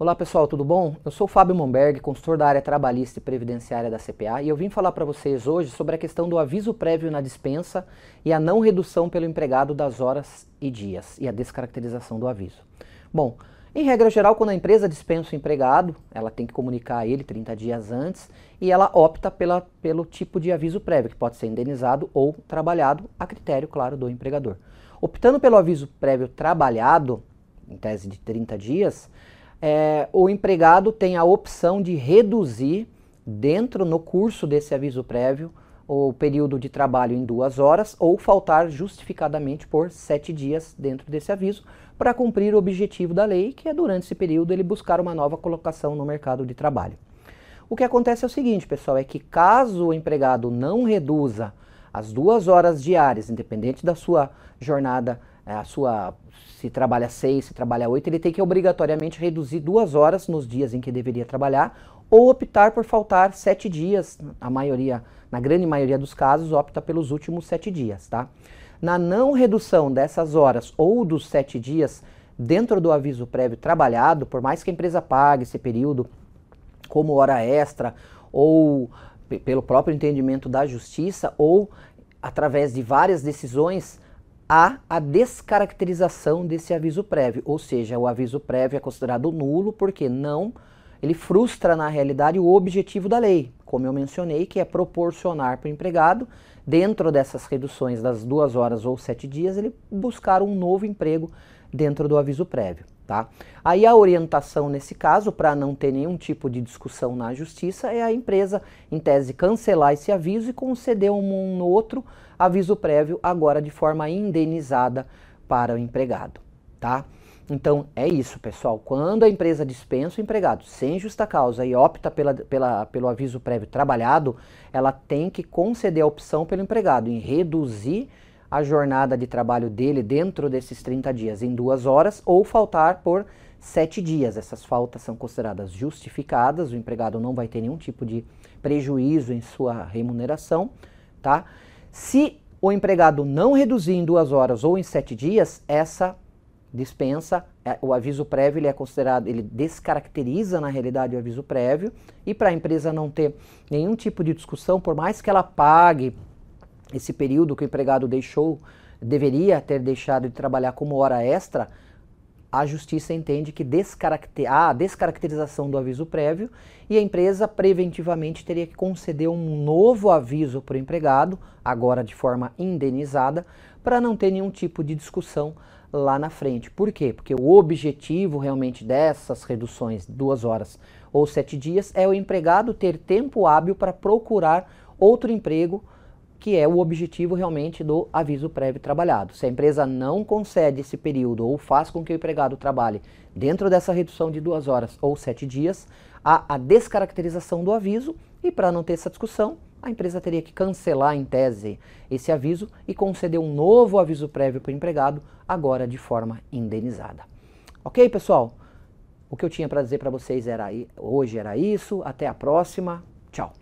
Olá pessoal, tudo bom? Eu sou o Fábio Momberg, consultor da área trabalhista e previdenciária da CPA, e eu vim falar para vocês hoje sobre a questão do aviso prévio na dispensa e a não redução pelo empregado das horas e dias e a descaracterização do aviso. Bom, em regra geral, quando a empresa dispensa o empregado, ela tem que comunicar a ele 30 dias antes e ela opta pela, pelo tipo de aviso prévio, que pode ser indenizado ou trabalhado, a critério, claro, do empregador. Optando pelo aviso prévio trabalhado, em tese de 30 dias, é, o empregado tem a opção de reduzir, dentro no curso desse aviso prévio, o período de trabalho em duas horas ou faltar justificadamente por sete dias dentro desse aviso para cumprir o objetivo da lei, que é durante esse período ele buscar uma nova colocação no mercado de trabalho. O que acontece é o seguinte, pessoal, é que caso o empregado não reduza as duas horas diárias, independente da sua jornada a sua se trabalha seis, se trabalha oito, ele tem que obrigatoriamente reduzir duas horas nos dias em que deveria trabalhar ou optar por faltar sete dias. A maioria, na grande maioria dos casos, opta pelos últimos sete dias, tá? Na não redução dessas horas ou dos sete dias dentro do aviso prévio trabalhado, por mais que a empresa pague esse período como hora extra ou pelo próprio entendimento da justiça ou através de várias decisões há a descaracterização desse aviso prévio, ou seja, o aviso prévio é considerado nulo porque não ele frustra na realidade o objetivo da lei, como eu mencionei, que é proporcionar para o empregado, dentro dessas reduções das duas horas ou sete dias, ele buscar um novo emprego dentro do aviso prévio. Tá? Aí a orientação nesse caso, para não ter nenhum tipo de discussão na justiça, é a empresa, em tese, cancelar esse aviso e conceder um, outro aviso prévio, agora de forma indenizada para o empregado. Tá? Então é isso, pessoal. Quando a empresa dispensa o empregado sem justa causa e opta pela, pela, pelo aviso prévio trabalhado, ela tem que conceder a opção pelo empregado em reduzir a jornada de trabalho dele dentro desses 30 dias em duas horas ou faltar por sete dias. Essas faltas são consideradas justificadas, o empregado não vai ter nenhum tipo de prejuízo em sua remuneração, tá? Se o empregado não reduzir em duas horas ou em sete dias, essa dispensa, é, o aviso prévio ele é considerado, ele descaracteriza na realidade o aviso prévio e para a empresa não ter nenhum tipo de discussão, por mais que ela pague esse período que o empregado deixou, deveria ter deixado de trabalhar como hora extra, a justiça entende que descaracter, há a descaracterização do aviso prévio e a empresa preventivamente teria que conceder um novo aviso para o empregado, agora de forma indenizada, para não ter nenhum tipo de discussão lá na frente. Por quê? Porque o objetivo realmente dessas reduções, duas horas ou sete dias, é o empregado ter tempo hábil para procurar outro emprego que é o objetivo realmente do aviso prévio trabalhado. Se a empresa não concede esse período ou faz com que o empregado trabalhe dentro dessa redução de duas horas ou sete dias, há a descaracterização do aviso e para não ter essa discussão, a empresa teria que cancelar em tese esse aviso e conceder um novo aviso prévio para o empregado, agora de forma indenizada. Ok, pessoal? O que eu tinha para dizer para vocês era hoje era isso. Até a próxima. Tchau.